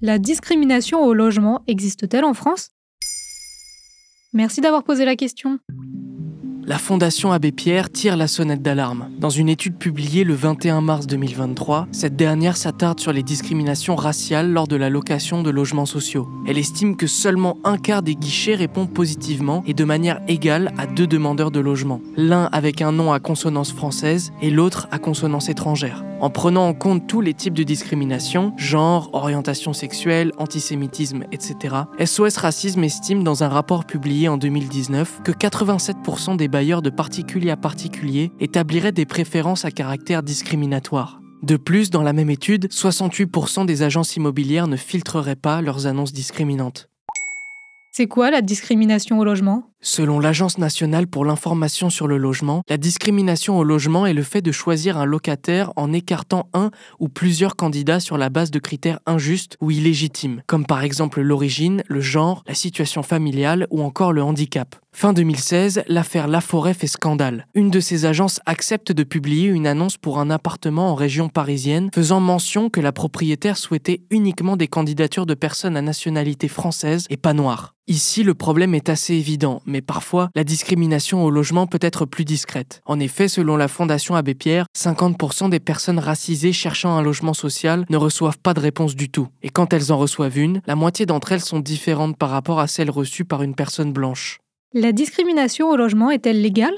La discrimination au logement existe-t-elle en France? Merci d'avoir posé la question. La Fondation Abbé Pierre tire la sonnette d'alarme. Dans une étude publiée le 21 mars 2023, cette dernière s'attarde sur les discriminations raciales lors de la location de logements sociaux. Elle estime que seulement un quart des guichets répond positivement et de manière égale à deux demandeurs de logement, l'un avec un nom à consonance française et l'autre à consonance étrangère. En prenant en compte tous les types de discrimination, genre, orientation sexuelle, antisémitisme, etc., SOS Racisme estime dans un rapport publié en 2019 que 87% des bailleurs de particulier à particulier établiraient des préférences à caractère discriminatoire. De plus, dans la même étude, 68% des agences immobilières ne filtreraient pas leurs annonces discriminantes. C'est quoi la discrimination au logement? Selon l'Agence nationale pour l'information sur le logement, la discrimination au logement est le fait de choisir un locataire en écartant un ou plusieurs candidats sur la base de critères injustes ou illégitimes, comme par exemple l'origine, le genre, la situation familiale ou encore le handicap. Fin 2016, l'affaire Laforêt fait scandale. Une de ces agences accepte de publier une annonce pour un appartement en région parisienne faisant mention que la propriétaire souhaitait uniquement des candidatures de personnes à nationalité française et pas noire. Ici, le problème est assez évident, mais parfois, la discrimination au logement peut être plus discrète. En effet, selon la Fondation Abbé Pierre, 50% des personnes racisées cherchant un logement social ne reçoivent pas de réponse du tout. Et quand elles en reçoivent une, la moitié d'entre elles sont différentes par rapport à celles reçues par une personne blanche. La discrimination au logement est-elle légale?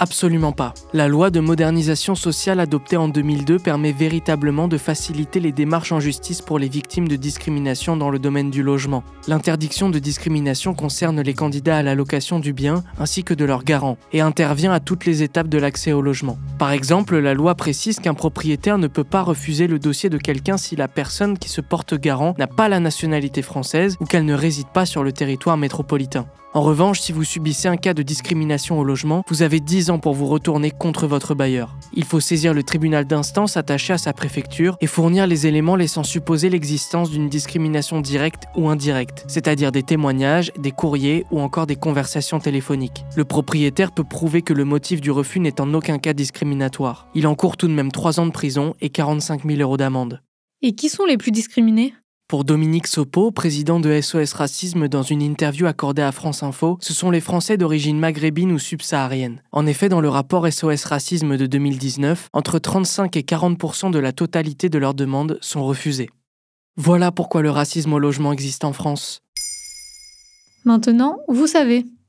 Absolument pas. La loi de modernisation sociale adoptée en 2002 permet véritablement de faciliter les démarches en justice pour les victimes de discrimination dans le domaine du logement. L'interdiction de discrimination concerne les candidats à la location du bien ainsi que de leurs garants et intervient à toutes les étapes de l'accès au logement. Par exemple, la loi précise qu'un propriétaire ne peut pas refuser le dossier de quelqu'un si la personne qui se porte garant n'a pas la nationalité française ou qu'elle ne réside pas sur le territoire métropolitain. En revanche, si vous subissez un cas de discrimination au logement, vous avez 10 ans pour vous retourner contre votre bailleur. Il faut saisir le tribunal d'instance attaché à sa préfecture et fournir les éléments laissant supposer l'existence d'une discrimination directe ou indirecte, c'est-à-dire des témoignages, des courriers ou encore des conversations téléphoniques. Le propriétaire peut prouver que le motif du refus n'est en aucun cas discriminatoire. Il encourt tout de même 3 ans de prison et 45 000 euros d'amende. Et qui sont les plus discriminés? Pour Dominique Sopo, président de SOS Racisme dans une interview accordée à France Info, ce sont les Français d'origine maghrébine ou subsaharienne. En effet, dans le rapport SOS Racisme de 2019, entre 35 et 40% de la totalité de leurs demandes sont refusées. Voilà pourquoi le racisme au logement existe en France. Maintenant, vous savez.